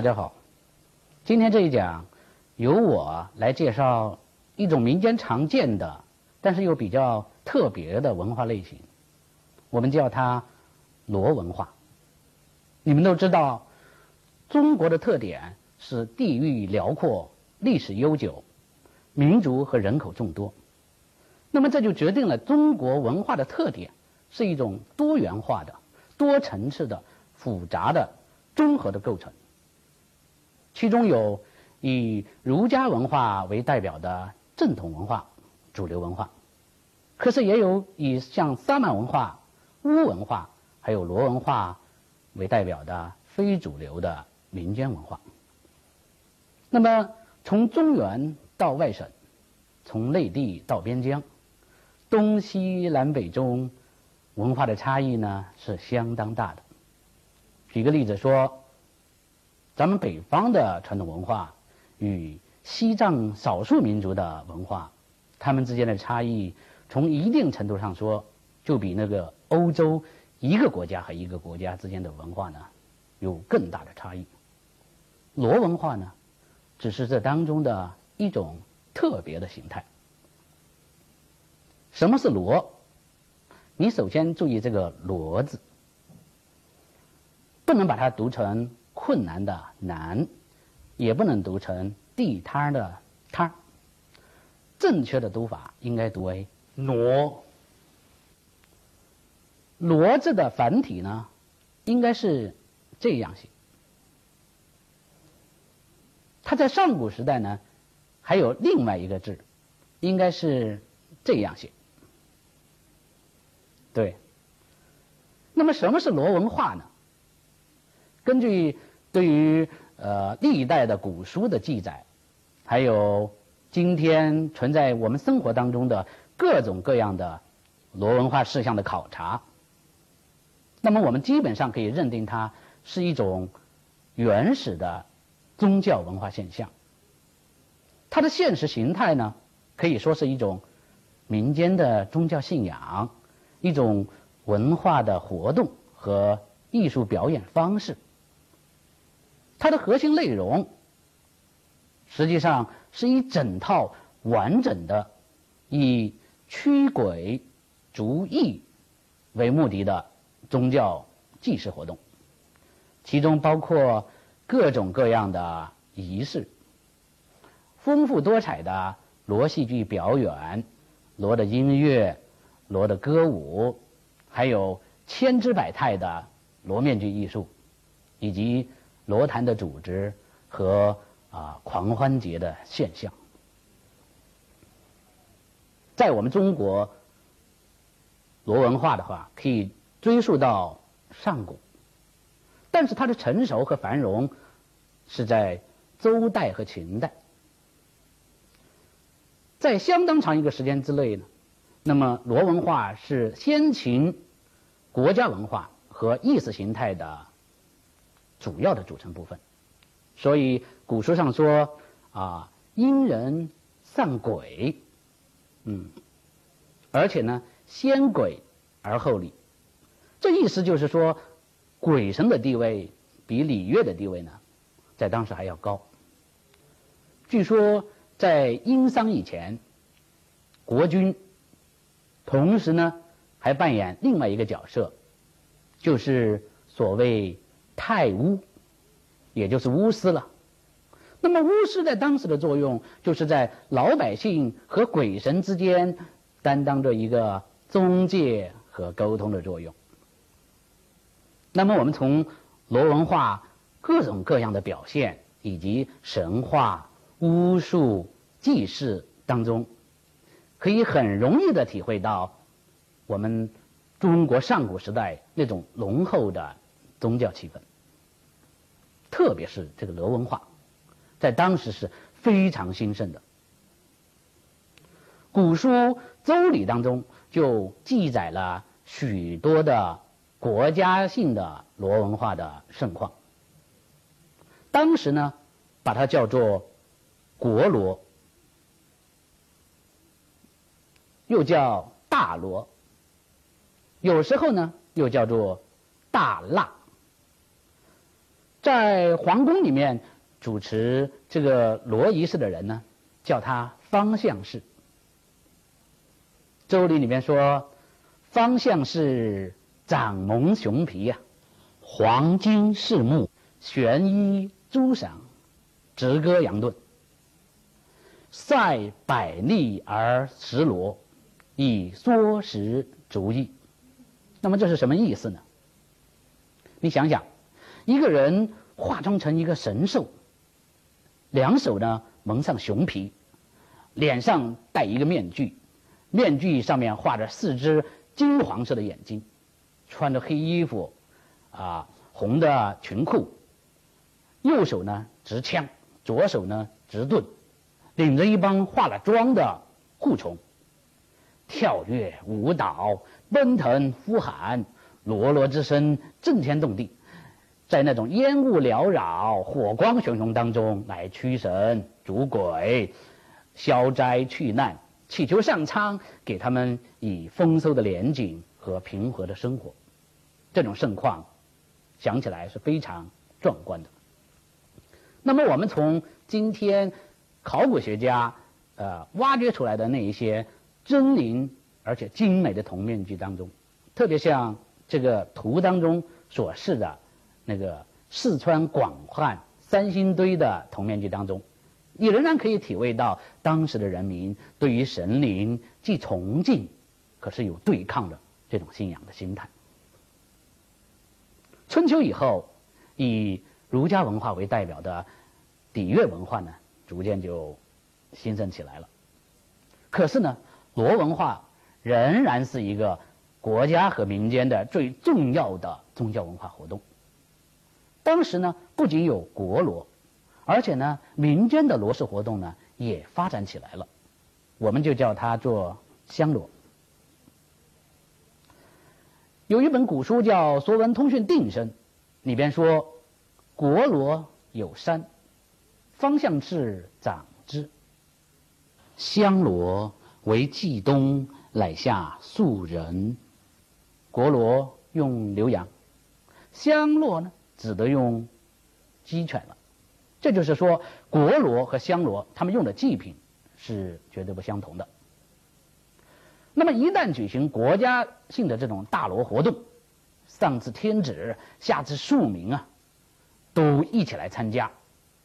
大家好，今天这一讲由我来介绍一种民间常见的，但是又比较特别的文化类型，我们叫它罗文化。你们都知道，中国的特点是地域辽阔、历史悠久、民族和人口众多，那么这就决定了中国文化的特点是一种多元化的、多层次的、复杂的、综合的构成。其中有以儒家文化为代表的正统文化、主流文化，可是也有以像萨满文化、巫文化还有罗文化为代表的非主流的民间文化。那么从中原到外省，从内地到边疆，东西南北中，文化的差异呢是相当大的。举个例子说。咱们北方的传统文化与西藏少数民族的文化，他们之间的差异，从一定程度上说，就比那个欧洲一个国家和一个国家之间的文化呢，有更大的差异。罗文化呢，只是这当中的一种特别的形态。什么是罗？你首先注意这个“罗”字，不能把它读成。困难的难，也不能读成地摊的摊正确的读法应该读为挪。挪字的繁体呢，应该是这样写。它在上古时代呢，还有另外一个字，应该是这样写。对。那么什么是罗文化呢？根据对于呃历代的古书的记载，还有今天存在我们生活当中的各种各样的罗文化事项的考察，那么我们基本上可以认定它是一种原始的宗教文化现象。它的现实形态呢，可以说是一种民间的宗教信仰，一种文化的活动和艺术表演方式。它的核心内容，实际上是一整套完整的以驱鬼逐疫为目的的宗教祭祀活动，其中包括各种各样的仪式、丰富多彩的罗戏剧表演、罗的音乐、罗的歌舞，还有千姿百态的罗面具艺术，以及。罗坛的组织和啊狂欢节的现象，在我们中国罗文化的话，可以追溯到上古，但是它的成熟和繁荣是在周代和秦代，在相当长一个时间之内呢，那么罗文化是先秦国家文化和意识形态的。主要的组成部分，所以古书上说啊，因人丧鬼，嗯，而且呢，先鬼而后礼，这意思就是说，鬼神的地位比礼乐的地位呢，在当时还要高。据说在殷商以前，国君同时呢还扮演另外一个角色，就是所谓。太巫，也就是巫师了。那么巫师在当时的作用，就是在老百姓和鬼神之间担当着一个中介和沟通的作用。那么我们从罗文化各种各样的表现，以及神话、巫术、祭祀当中，可以很容易的体会到我们中国上古时代那种浓厚的宗教气氛。特别是这个罗文化，在当时是非常兴盛的。古书《周礼》当中就记载了许多的国家性的罗文化的盛况。当时呢，把它叫做国罗，又叫大罗，有时候呢又叫做大腊。在皇宫里面主持这个罗仪式的人呢，叫他方相氏。周礼里面说，方相氏长蒙熊皮呀，黄金饰木，悬衣朱裳，直歌扬盾，赛百利而食罗，以缩食足矣。那么这是什么意思呢？你想想。一个人化妆成一个神兽，两手呢蒙上熊皮，脸上戴一个面具，面具上面画着四只金黄色的眼睛，穿着黑衣服，啊红的裙裤，右手呢执枪，左手呢执盾，领着一帮化了妆的护从，跳跃舞蹈，奔腾呼喊，罗罗之声震天动地。在那种烟雾缭绕、火光熊熊当中，来驱神逐鬼、消灾去难，祈求上苍给他们以丰收的年景和平和的生活。这种盛况，想起来是非常壮观的。那么，我们从今天考古学家呃挖掘出来的那一些狰狞而且精美的铜面具当中，特别像这个图当中所示的。那个四川广汉三星堆的铜面具当中，你仍然可以体会到当时的人民对于神灵既崇敬，可是有对抗的这种信仰的心态。春秋以后，以儒家文化为代表的礼乐文化呢，逐渐就兴盛起来了。可是呢，罗文化仍然是一个国家和民间的最重要的宗教文化活动。当时呢，不仅有国罗，而且呢，民间的罗氏活动呢也发展起来了，我们就叫它做香罗。有一本古书叫《说文通讯定声》，里边说：“国罗有山，方向是长之。香罗为季冬，乃下庶人。国罗用牛羊，香罗呢？”只得用鸡犬了，这就是说，国罗和香罗他们用的祭品是绝对不相同的。那么，一旦举行国家性的这种大罗活动，上至天子，下至庶民啊，都一起来参加，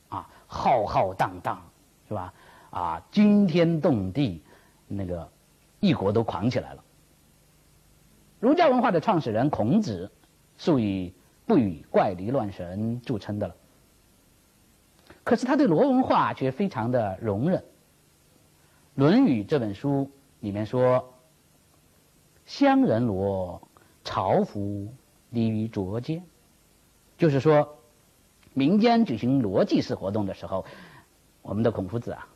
啊，浩浩荡荡，是吧？啊，惊天动地，那个一国都狂起来了。儒家文化的创始人孔子，素以。不与怪力乱神著称的了，可是他对罗文化却非常的容忍。《论语》这本书里面说：“乡人罗，朝服立于卓间。”就是说，民间举行罗祭祀活动的时候，我们的孔夫子啊，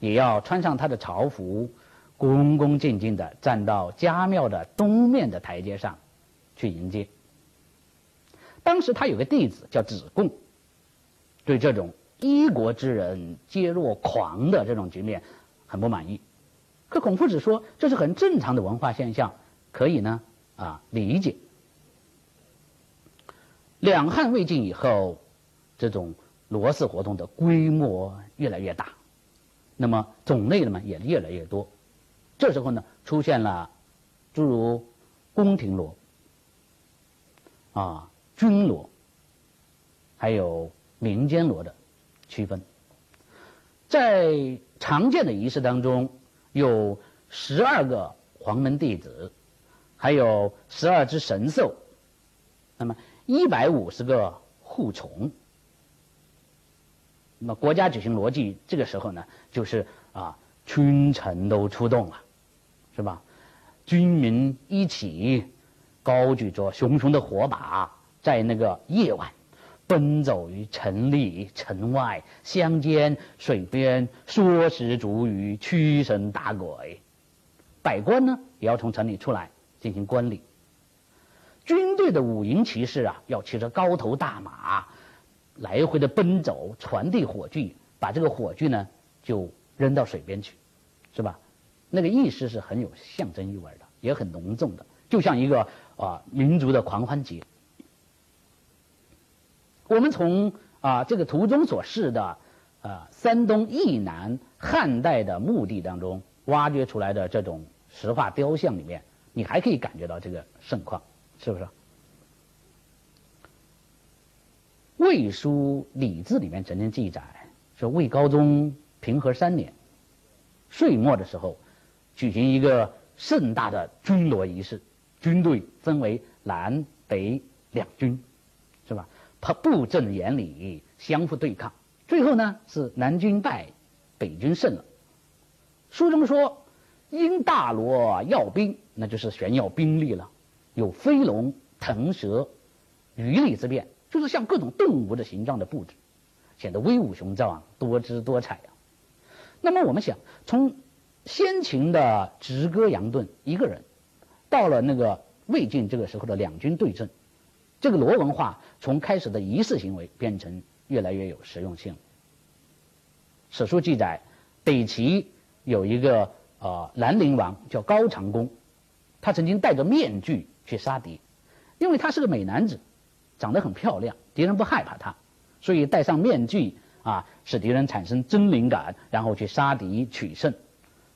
也要穿上他的朝服，恭恭敬敬的站到家庙的东面的台阶上去迎接。当时他有个弟子叫子贡，对这种一国之人皆若狂的这种局面很不满意。可孔夫子说这是很正常的文化现象，可以呢啊理解。两汉魏晋以后，这种罗氏活动的规模越来越大，那么种类呢也越来越多。这时候呢出现了诸如宫廷罗啊。军锣，还有民间锣的区分，在常见的仪式当中，有十二个黄门弟子，还有十二只神兽，那么一百五十个护从。那么国家举行罗祭，这个时候呢，就是啊，群臣都出动了，是吧？军民一起高举着熊熊的火把。在那个夜晚，奔走于城里、城外、乡间、水边，说时足鱼，驱神打鬼。百官呢，也要从城里出来进行观礼。军队的五营骑士啊，要骑着高头大马，来回的奔走，传递火炬，把这个火炬呢，就扔到水边去，是吧？那个意思是很有象征意味的，也很浓重的，就像一个啊民族的狂欢节。我们从啊这个图中所示的呃山东益南汉代的墓地当中挖掘出来的这种石化雕像里面，你还可以感觉到这个盛况，是不是？《魏书·礼字》里面曾经记载说，魏高宗平和三年岁末的时候，举行一个盛大的军罗仪式，军队分为南北两军，和？布阵严礼，相互对抗，最后呢是南军败，北军胜了。书中说，因大罗要兵，那就是炫耀兵力了，有飞龙腾蛇、鱼类之变，就是像各种动物的形状的布置，显得威武雄壮、多姿多彩啊。那么我们想，从先秦的直戈扬盾一个人，到了那个魏晋这个时候的两军对阵。这个罗文化从开始的仪式行为变成越来越有实用性。史书记载，北齐有一个呃兰陵王叫高长恭，他曾经戴着面具去杀敌，因为他是个美男子，长得很漂亮，敌人不害怕他，所以戴上面具啊，使敌人产生真灵感，然后去杀敌取胜。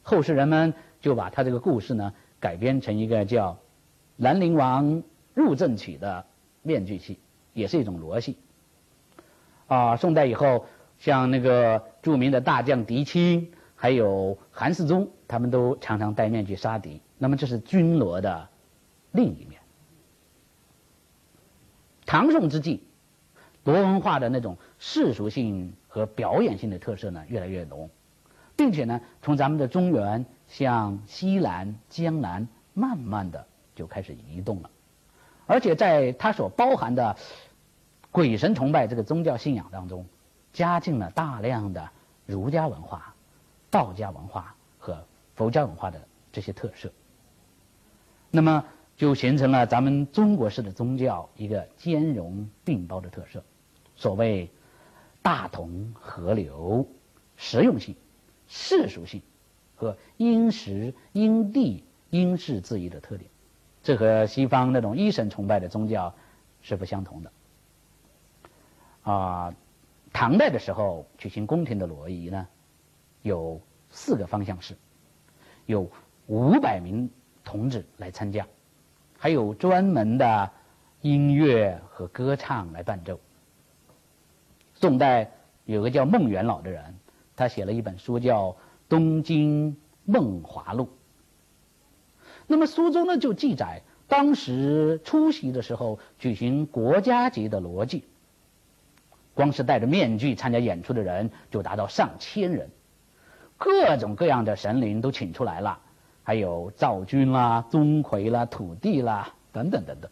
后世人们就把他这个故事呢改编成一个叫《兰陵王入阵曲》的。面具戏也是一种罗戏啊。宋代以后，像那个著名的大将狄青，还有韩世忠，他们都常常戴面具杀敌。那么这是军罗的另一面。唐宋之际，罗文化的那种世俗性和表演性的特色呢越来越浓，并且呢从咱们的中原向西南、江南慢慢的就开始移动了。而且在它所包含的鬼神崇拜这个宗教信仰当中，加进了大量的儒家文化、道家文化和佛教文化的这些特色，那么就形成了咱们中国式的宗教一个兼容并包的特色。所谓大同河流、实用性、世俗性和因时因地因事制宜的特点。这和西方那种一神崇拜的宗教是不相同的。啊，唐代的时候举行宫廷的罗仪呢，有四个方向式，有五百名童子来参加，还有专门的音乐和歌唱来伴奏。宋代有个叫孟元老的人，他写了一本书叫《东京梦华录》。那么书中呢就记载，当时出席的时候举行国家级的罗祭，光是戴着面具参加演出的人就达到上千人，各种各样的神灵都请出来了，还有赵君啦、钟馗啦、土地啦等等等等。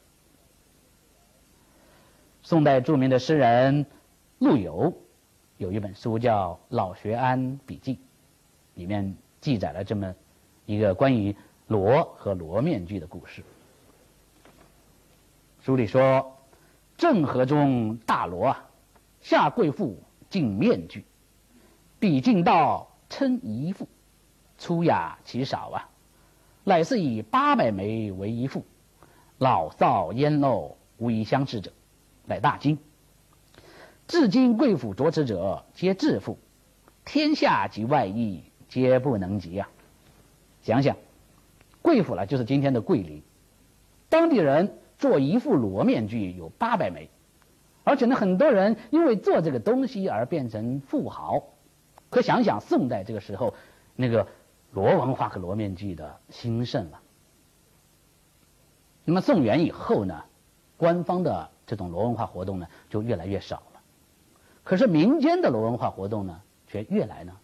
宋代著名的诗人陆游有一本书叫《老学庵笔记》，里面记载了这么一个关于。罗和罗面具的故事。书里说，郑和中大罗啊，下贵妇进面具，比进道称一副，粗雅其少啊，乃是以八百枚为一副，老少烟陋无一相似者，乃大惊。至今贵府着此者皆自负，天下及外邑皆不能及啊！想想。贵府呢，就是今天的桂林，当地人做一副罗面具有八百枚，而且呢，很多人因为做这个东西而变成富豪。可想想宋代这个时候，那个罗文化和罗面具的兴盛了。那么宋元以后呢，官方的这种罗文化活动呢就越来越少了，可是民间的罗文化活动呢却越来呢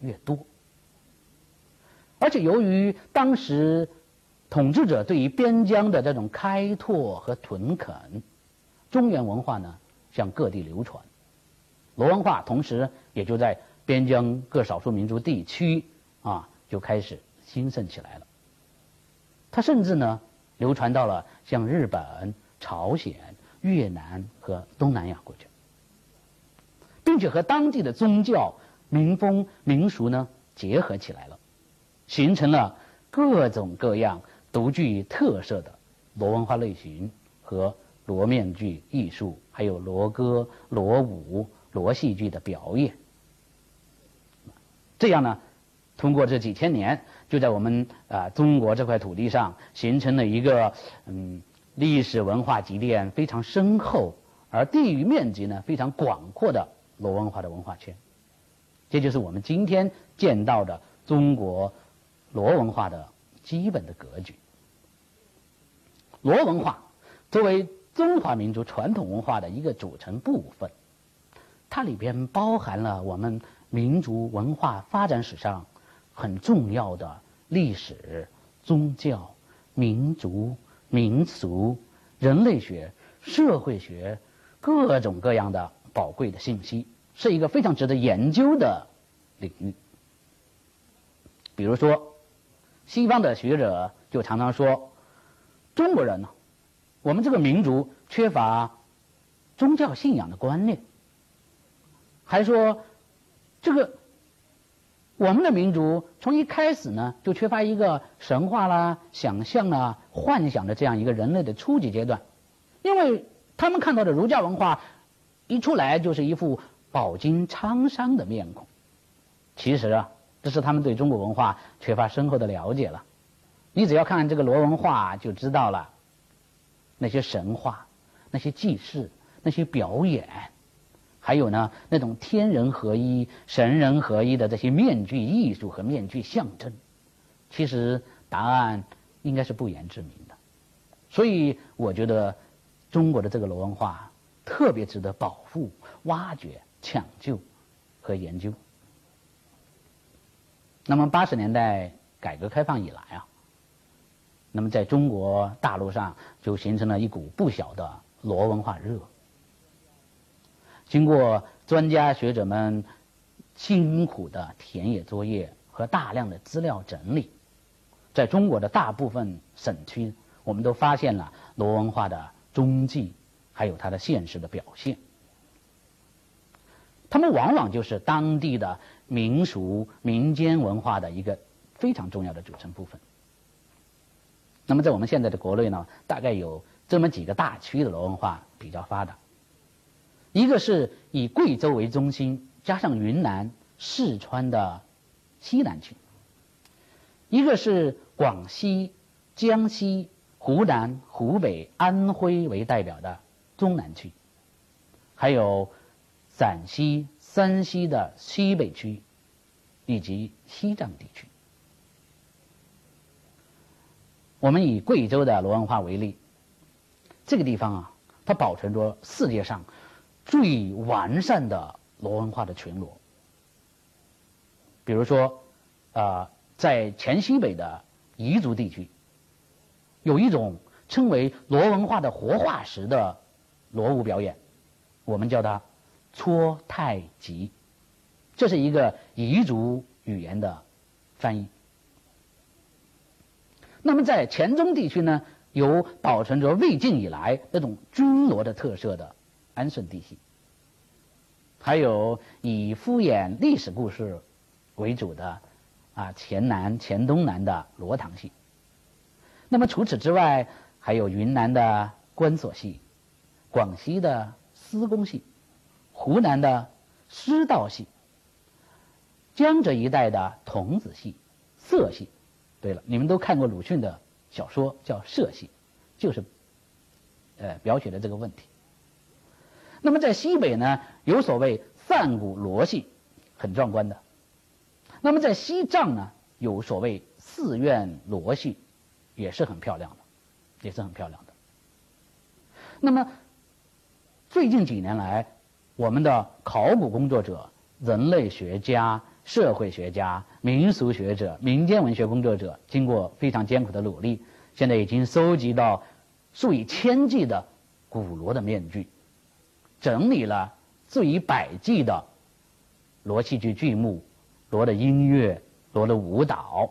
越多。而且由于当时统治者对于边疆的这种开拓和屯垦，中原文化呢向各地流传，罗文化同时也就在边疆各少数民族地区啊就开始兴盛起来了。它甚至呢流传到了像日本、朝鲜、越南和东南亚国家，并且和当地的宗教、民风、民俗呢结合起来了。形成了各种各样独具特色的罗文化类型和罗面具艺术，还有罗歌、罗舞、罗戏剧的表演。这样呢，通过这几千年，就在我们啊中国这块土地上形成了一个嗯历史文化积淀非常深厚，而地域面积呢非常广阔的罗文化的文化圈。这就是我们今天见到的中国罗文化的基本的格局。罗文化作为中华民族传统文化的一个组成部分，它里边包含了我们民族文化发展史上很重要的历史、宗教、民族、民俗、人类学、社会学各种各样的宝贵的信息。是一个非常值得研究的领域。比如说，西方的学者就常常说，中国人呢，我们这个民族缺乏宗教信仰的观念，还说这个我们的民族从一开始呢就缺乏一个神话啦、想象啦、幻想的这样一个人类的初级阶段，因为他们看到的儒家文化一出来就是一副。饱经沧桑的面孔，其实啊，这是他们对中国文化缺乏深厚的了解了。你只要看这个罗文化就知道了，那些神话、那些祭祀、那些表演，还有呢那种天人合一、神人合一的这些面具艺术和面具象征，其实答案应该是不言自明的。所以我觉得中国的这个罗文化特别值得保护、挖掘。抢救和研究。那么八十年代改革开放以来啊，那么在中国大陆上就形成了一股不小的罗文化热。经过专家学者们辛苦的田野作业和大量的资料整理，在中国的大部分省区，我们都发现了罗文化的踪迹，还有它的现实的表现。他们往往就是当地的民俗民间文化的一个非常重要的组成部分。那么在我们现在的国内呢，大概有这么几个大区的罗文化比较发达。一个是以贵州为中心，加上云南、四川的西南区；一个是广西、江西、湖南、湖北、安徽为代表的中南区；还有。陕西、山西的西北区，以及西藏地区。我们以贵州的罗文化为例，这个地方啊，它保存着世界上最完善的罗文化的群落。比如说，啊，在黔西北的彝族地区，有一种称为罗文化的活化石的罗舞表演，我们叫它。搓太极，这是一个彝族语言的翻译。那么在黔中地区呢，有保存着魏晋以来那种军罗的特色的安顺地系，还有以敷衍历史故事为主的啊黔南、黔东南的罗塘系。那么除此之外，还有云南的关索系，广西的司公系。湖南的师道系，江浙一带的童子系、色系。对了，你们都看过鲁迅的小说，叫《色系》，就是，呃，描写的这个问题。那么在西北呢，有所谓散骨罗系，很壮观的。那么在西藏呢，有所谓寺院罗系，也是很漂亮的，也是很漂亮的。那么最近几年来，我们的考古工作者、人类学家、社会学家、民俗学者、民间文学工作者，经过非常艰苦的努力，现在已经收集到数以千计的古罗的面具，整理了数以百计的罗戏剧剧目、罗的音乐、罗的舞蹈，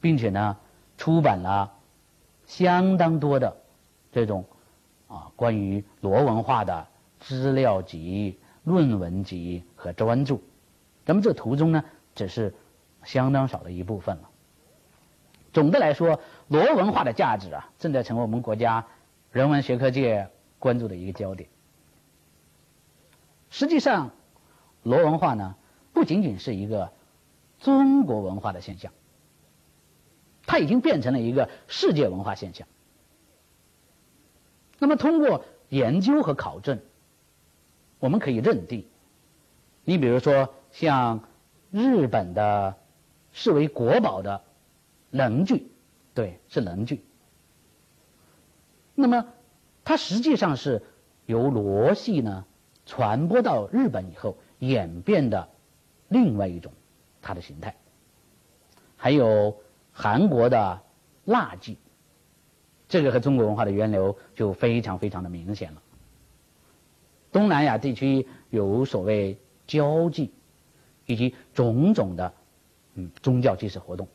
并且呢，出版了相当多的这种啊关于罗文化的。资料集、论文集和专著，那么这图中呢，只是相当少的一部分了。总的来说，罗文化的价值啊，正在成为我们国家人文学科界关注的一个焦点。实际上，罗文化呢，不仅仅是一个中国文化的现象，它已经变成了一个世界文化现象。那么，通过研究和考证，我们可以认定，你比如说像日本的视为国宝的能剧，对，是能剧。那么，它实际上是由罗系呢传播到日本以后演变的另外一种它的形态。还有韩国的蜡剧。这个和中国文化的源流就非常非常的明显了。东南亚地区有所谓交际，以及种种的嗯宗教祭祀活动，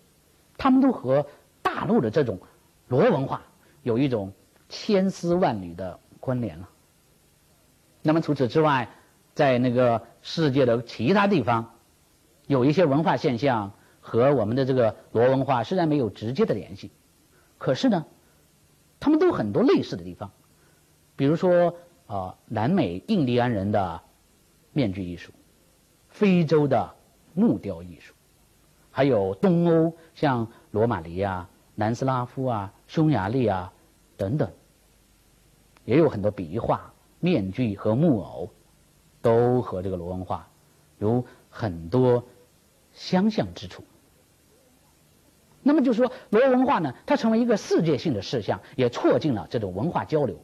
他们都和大陆的这种罗文化有一种千丝万缕的关联了。那么除此之外，在那个世界的其他地方，有一些文化现象和我们的这个罗文化虽然没有直接的联系，可是呢。他们都有很多类似的地方，比如说啊，南美印第安人的面具艺术，非洲的木雕艺术，还有东欧像罗马尼亚、南斯拉夫啊、匈牙利啊等等，也有很多笔画、面具和木偶，都和这个罗文化有很多相像之处。那么就是说，罗文化呢，它成为一个世界性的事项，也促进了这种文化交流。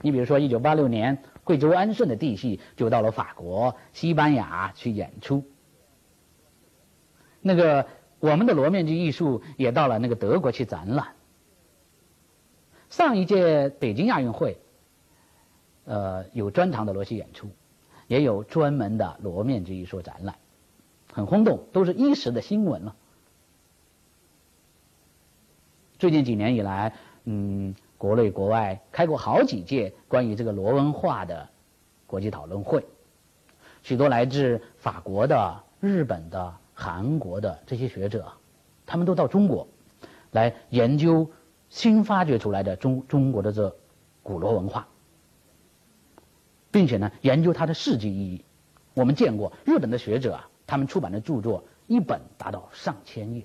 你比如说，一九八六年，贵州安顺的弟戏就到了法国、西班牙去演出。那个我们的罗面具艺术也到了那个德国去展览。上一届北京亚运会，呃，有专场的罗戏演出，也有专门的罗面具艺术展览，很轰动，都是一时的新闻了。最近几年以来，嗯，国内国外开过好几届关于这个罗文化的国际讨论会，许多来自法国的、日本的、韩国的这些学者，他们都到中国来研究新发掘出来的中中国的这古罗文化，并且呢，研究它的世纪意义。我们见过日本的学者啊，他们出版的著作一本达到上千页，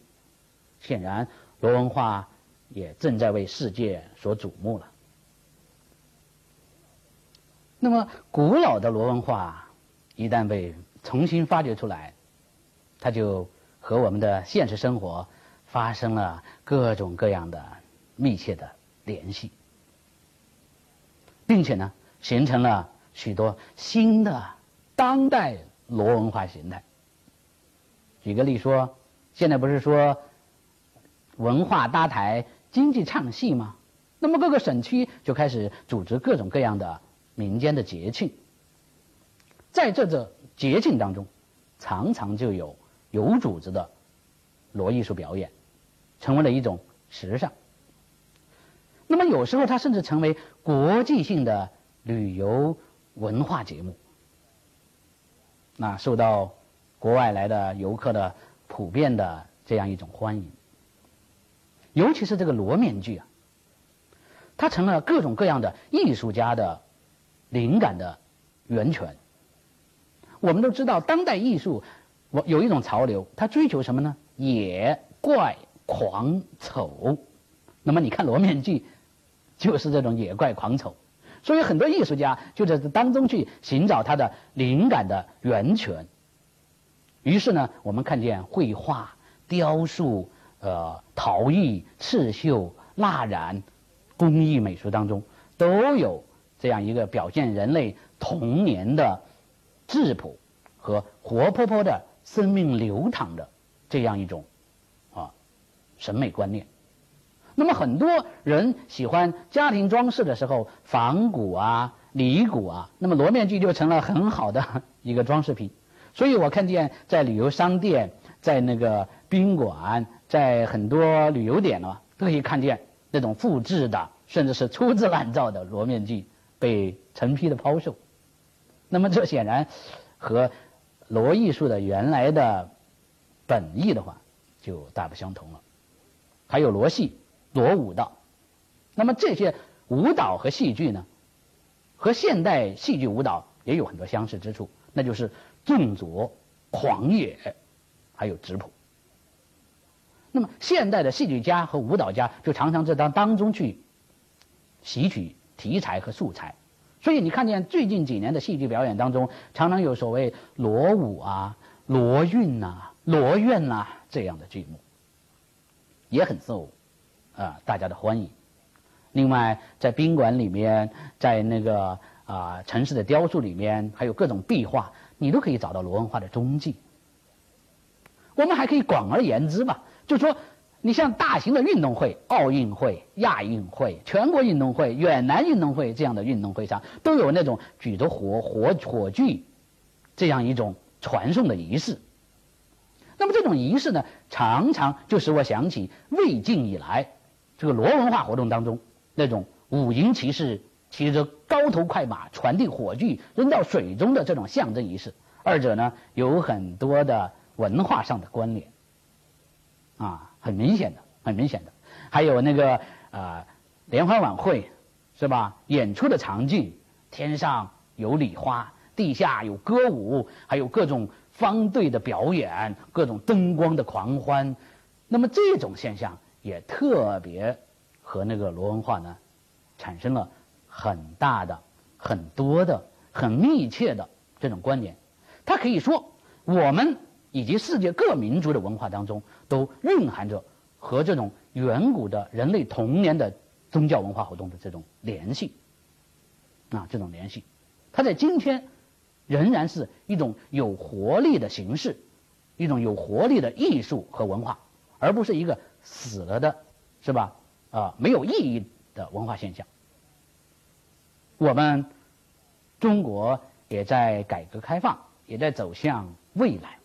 显然罗文化。也正在为世界所瞩目了。那么，古老的罗文化一旦被重新发掘出来，它就和我们的现实生活发生了各种各样的密切的联系，并且呢，形成了许多新的当代罗文化形态。举个例说，现在不是说文化搭台？经济唱戏吗？那么各个省区就开始组织各种各样的民间的节庆，在这个节庆当中，常常就有有组织的罗艺术表演，成为了一种时尚。那么有时候它甚至成为国际性的旅游文化节目，那受到国外来的游客的普遍的这样一种欢迎。尤其是这个罗面具啊，它成了各种各样的艺术家的灵感的源泉。我们都知道，当代艺术我有一种潮流，它追求什么呢？野、怪、狂、丑。那么你看罗面具，就是这种野怪、狂、丑。所以很多艺术家就在这当中去寻找他的灵感的源泉。于是呢，我们看见绘画、雕塑。呃，陶艺、刺绣、蜡染、工艺美术当中，都有这样一个表现人类童年的质朴和活泼泼的生命流淌的这样一种啊审美观念。那么很多人喜欢家庭装饰的时候，仿古啊、礼古啊，那么罗面具就成了很好的一个装饰品。所以我看见在旅游商店，在那个宾馆。在很多旅游点呢，都可以看见那种复制的，甚至是粗制滥造的罗面具被成批的抛售。那么这显然和罗艺术的原来的本意的话就大不相同了。还有罗戏、罗舞蹈，那么这些舞蹈和戏剧呢，和现代戏剧舞蹈也有很多相似之处，那就是重浊、狂野，还有质朴。那么现代的戏剧家和舞蹈家就常常在当当中去吸取题材和素材，所以你看见最近几年的戏剧表演当中，常常有所谓罗舞啊、罗韵呐、罗院呐这样的剧目，也很受啊大家的欢迎。另外，在宾馆里面，在那个啊城市的雕塑里面，还有各种壁画，你都可以找到罗文化的踪迹。我们还可以广而言之吧。就说，你像大型的运动会、奥运会、亚运会、全国运动会、远南运动会这样的运动会上，都有那种举着火火火炬这样一种传送的仪式。那么这种仪式呢，常常就使我想起魏晋以来这个罗文化活动当中那种五营骑士骑着高头快马传递火炬扔到水中的这种象征仪式，二者呢有很多的文化上的关联。啊，很明显的，很明显的，还有那个啊，联欢晚会是吧？演出的场景，天上有礼花，地下有歌舞，还有各种方队的表演，各种灯光的狂欢。那么这种现象也特别和那个罗文化呢，产生了很大的、很多的、很密切的这种关联。它可以说我们。以及世界各民族的文化当中，都蕴含着和这种远古的人类童年的宗教文化活动的这种联系，啊，这种联系，它在今天仍然是一种有活力的形式，一种有活力的艺术和文化，而不是一个死了的，是吧？啊，没有意义的文化现象。我们中国也在改革开放，也在走向未来。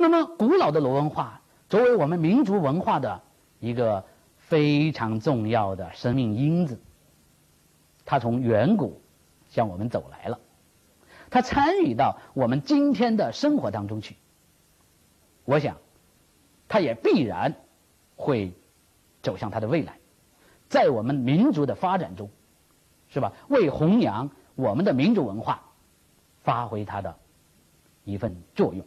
那么，古老的罗文化作为我们民族文化的一个非常重要的生命因子，它从远古向我们走来了，它参与到我们今天的生活当中去。我想，它也必然会走向它的未来，在我们民族的发展中，是吧？为弘扬我们的民族文化，发挥它的一份作用。